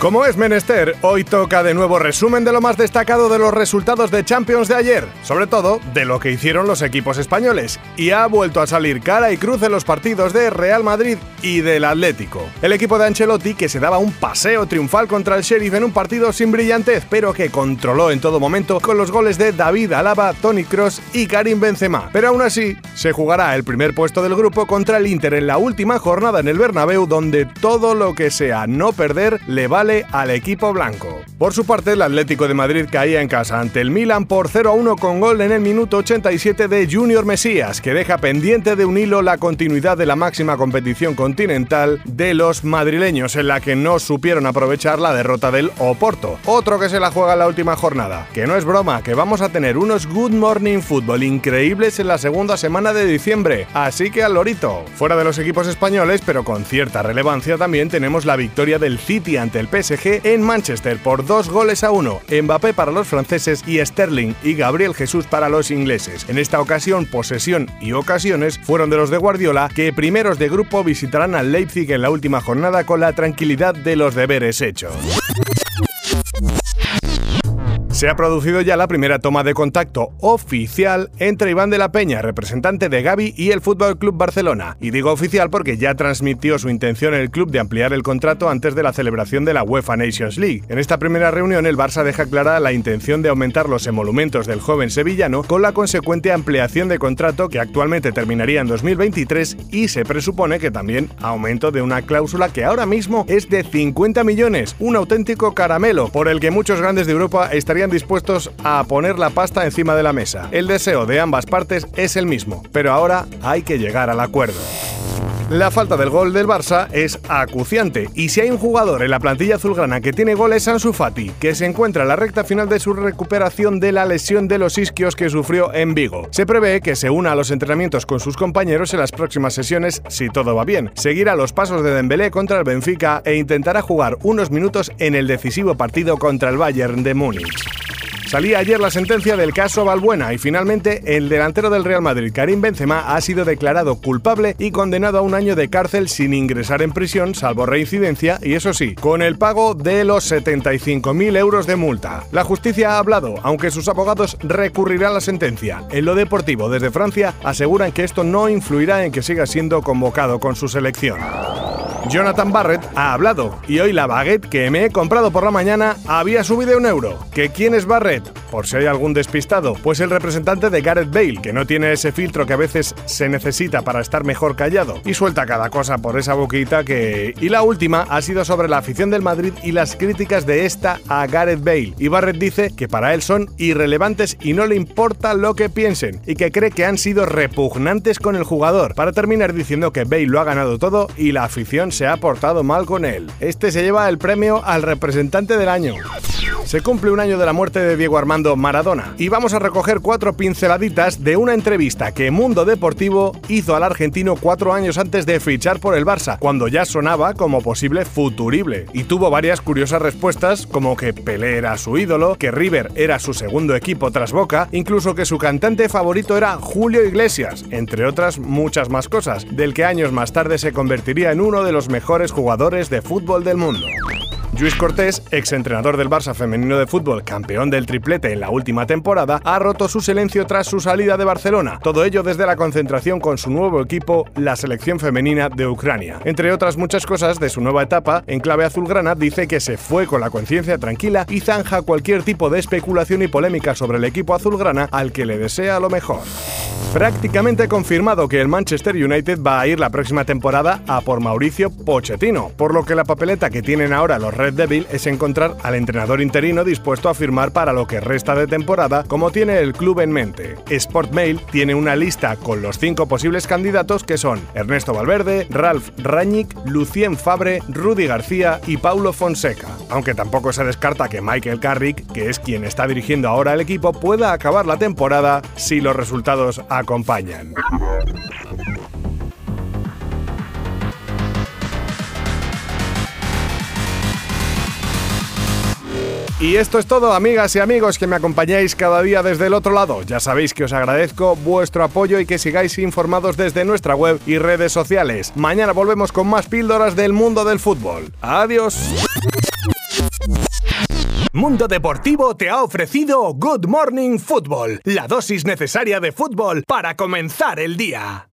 Como es menester, hoy toca de nuevo resumen de lo más destacado de los resultados de Champions de ayer, sobre todo de lo que hicieron los equipos españoles, y ha vuelto a salir cara y cruz en los partidos de Real Madrid y del Atlético. El equipo de Ancelotti que se daba un paseo triunfal contra el Sheriff en un partido sin brillantez, pero que controló en todo momento con los goles de David Alaba, Tony Cross y Karim Benzema. Pero aún así, se jugará el primer puesto del grupo contra el Inter en la última jornada en el Bernabéu, donde todo lo que sea no perder le vale al equipo blanco. Por su parte, el Atlético de Madrid caía en casa ante el Milan por 0 a 1 con gol en el minuto 87 de Junior Mesías, que deja pendiente de un hilo la continuidad de la máxima competición continental de los madrileños, en la que no supieron aprovechar la derrota del Oporto. Otro que se la juega en la última jornada. Que no es broma, que vamos a tener unos Good Morning Football increíbles en la segunda semana de diciembre. Así que al lorito. Fuera de los equipos españoles, pero con cierta relevancia, también tenemos la victoria del City ante el PSG en Manchester por dos goles a uno, Mbappé para los franceses y Sterling y Gabriel Jesús para los ingleses. En esta ocasión, posesión y ocasiones fueron de los de Guardiola, que primeros de grupo visitarán al Leipzig en la última jornada con la tranquilidad de los deberes hechos. Se ha producido ya la primera toma de contacto oficial entre Iván de la Peña, representante de Gaby, y el Fútbol Club Barcelona. Y digo oficial porque ya transmitió su intención en el club de ampliar el contrato antes de la celebración de la UEFA Nations League. En esta primera reunión, el Barça deja clara la intención de aumentar los emolumentos del joven sevillano con la consecuente ampliación de contrato que actualmente terminaría en 2023 y se presupone que también aumento de una cláusula que ahora mismo es de 50 millones, un auténtico caramelo por el que muchos grandes de Europa estarían dispuestos a poner la pasta encima de la mesa. El deseo de ambas partes es el mismo, pero ahora hay que llegar al acuerdo. La falta del gol del Barça es acuciante y si hay un jugador en la plantilla azulgrana que tiene goles es Ansu Fati, que se encuentra en la recta final de su recuperación de la lesión de los isquios que sufrió en Vigo. Se prevé que se una a los entrenamientos con sus compañeros en las próximas sesiones si todo va bien. Seguirá los pasos de Dembélé contra el Benfica e intentará jugar unos minutos en el decisivo partido contra el Bayern de Múnich. Salía ayer la sentencia del caso Balbuena y finalmente el delantero del Real Madrid, Karim Benzema, ha sido declarado culpable y condenado a un año de cárcel sin ingresar en prisión, salvo reincidencia, y eso sí, con el pago de los 75.000 euros de multa. La justicia ha hablado, aunque sus abogados recurrirán la sentencia. En lo deportivo, desde Francia, aseguran que esto no influirá en que siga siendo convocado con su selección. Jonathan Barrett ha hablado y hoy la baguette que me he comprado por la mañana había subido un euro. ¿Que quién es Barrett? Por si hay algún despistado, pues el representante de Gareth Bale, que no tiene ese filtro que a veces se necesita para estar mejor callado, y suelta cada cosa por esa boquita que... Y la última ha sido sobre la afición del Madrid y las críticas de esta a Gareth Bale. Y Barrett dice que para él son irrelevantes y no le importa lo que piensen, y que cree que han sido repugnantes con el jugador, para terminar diciendo que Bale lo ha ganado todo y la afición se ha portado mal con él. Este se lleva el premio al representante del año. Se cumple un año de la muerte de Diego Armando Maradona y vamos a recoger cuatro pinceladitas de una entrevista que Mundo Deportivo hizo al argentino cuatro años antes de fichar por el Barça, cuando ya sonaba como posible futurible. Y tuvo varias curiosas respuestas, como que Pelé era su ídolo, que River era su segundo equipo tras Boca, incluso que su cantante favorito era Julio Iglesias, entre otras muchas más cosas, del que años más tarde se convertiría en uno de los mejores jugadores de fútbol del mundo. Luis Cortés, exentrenador del Barça femenino de fútbol, campeón del triplete en la última temporada, ha roto su silencio tras su salida de Barcelona. Todo ello desde la concentración con su nuevo equipo, la selección femenina de Ucrania. Entre otras muchas cosas de su nueva etapa, en clave azulgrana dice que se fue con la conciencia tranquila y zanja cualquier tipo de especulación y polémica sobre el equipo azulgrana al que le desea lo mejor. Prácticamente confirmado que el Manchester United va a ir la próxima temporada a por Mauricio Pochettino, por lo que la papeleta que tienen ahora los Red Devil es encontrar al entrenador interino dispuesto a firmar para lo que resta de temporada como tiene el club en mente. Sportmail tiene una lista con los cinco posibles candidatos que son Ernesto Valverde, Ralph Rangnick, Lucien Fabre, Rudy García y Paulo Fonseca, aunque tampoco se descarta que Michael Carrick, que es quien está dirigiendo ahora el equipo, pueda acabar la temporada si los resultados acompañan. Y esto es todo, amigas y amigos que me acompañáis cada día desde el otro lado. Ya sabéis que os agradezco vuestro apoyo y que sigáis informados desde nuestra web y redes sociales. Mañana volvemos con más píldoras del mundo del fútbol. Adiós. Mundo Deportivo te ha ofrecido Good Morning Football, la dosis necesaria de fútbol para comenzar el día.